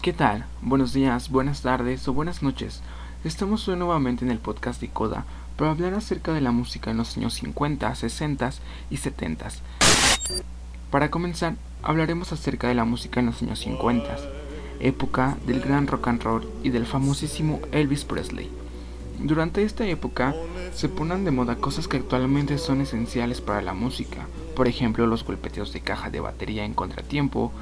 ¿Qué tal? Buenos días, buenas tardes o buenas noches. Estamos hoy nuevamente en el podcast de Coda para hablar acerca de la música en los años 50, 60 y 70. Para comenzar, hablaremos acerca de la música en los años 50, época del gran rock and roll y del famosísimo Elvis Presley. Durante esta época se ponen de moda cosas que actualmente son esenciales para la música, por ejemplo los golpeteos de caja de batería en contratiempo,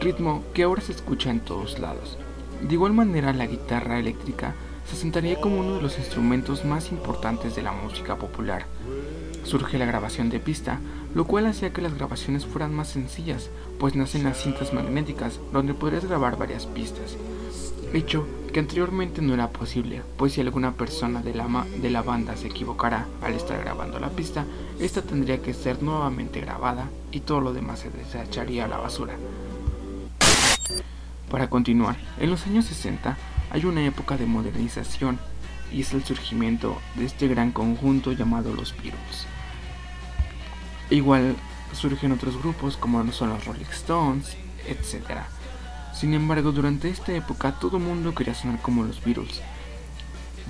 ritmo que ahora se escucha en todos lados. De igual manera la guitarra eléctrica se sentaría como uno de los instrumentos más importantes de la música popular. Surge la grabación de pista, lo cual hacía que las grabaciones fueran más sencillas, pues nacen las cintas magnéticas, donde podrías grabar varias pistas. Hecho que anteriormente no era posible, pues si alguna persona de la, de la banda se equivocara al estar grabando la pista, esta tendría que ser nuevamente grabada y todo lo demás se desecharía a la basura. Para continuar, en los años 60 hay una época de modernización y es el surgimiento de este gran conjunto llamado los Beatles. Igual surgen otros grupos como son los Rolling Stones, etc. Sin embargo, durante esta época todo mundo quería sonar como los Beatles.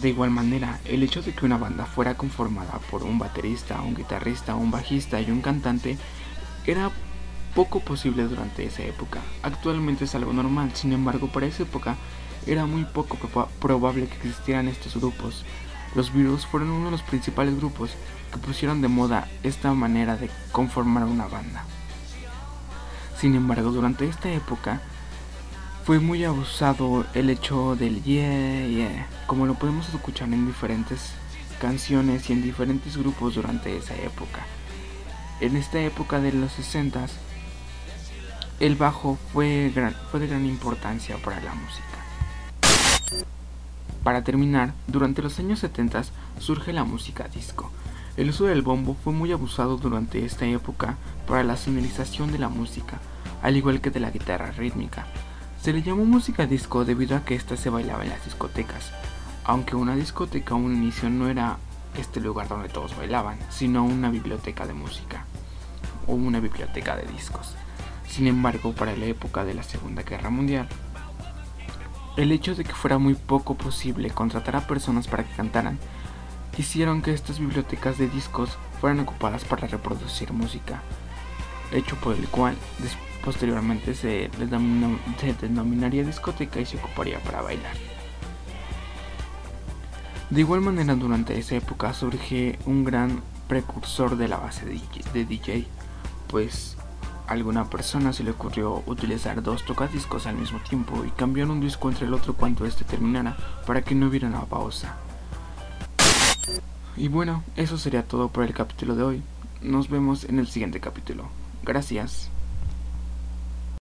De igual manera, el hecho de que una banda fuera conformada por un baterista, un guitarrista, un bajista y un cantante era poco posible durante esa época. Actualmente es algo normal, sin embargo para esa época era muy poco probable que existieran estos grupos. Los Beatles fueron uno de los principales grupos que pusieron de moda esta manera de conformar una banda. Sin embargo, durante esta época fue muy abusado el hecho del yeah, yeah, como lo podemos escuchar en diferentes canciones y en diferentes grupos durante esa época. En esta época de los 60 el bajo fue, de gran importancia para la música. Para terminar, durante los años 70 surge la música disco. El uso del bombo fue muy abusado durante esta época para la sonorización de la música, al igual que de la guitarra rítmica. Se le llamó música disco debido a que ésta se bailaba en las discotecas, aunque una discoteca a un inicio no era este lugar donde todos bailaban, sino una biblioteca de música o una biblioteca de discos. Sin embargo, para la época de la Segunda Guerra Mundial, el hecho de que fuera muy poco posible contratar a personas para que cantaran, hicieron que estas bibliotecas de discos fueran ocupadas para reproducir música, hecho por el cual posteriormente se, se denominaría discoteca y se ocuparía para bailar. De igual manera, durante esa época surge un gran precursor de la base de DJ, pues alguna persona se le ocurrió utilizar dos tocadiscos al mismo tiempo y cambiar un disco entre el otro cuando este terminara para que no hubiera una pausa. Y bueno, eso sería todo por el capítulo de hoy. Nos vemos en el siguiente capítulo. Gracias.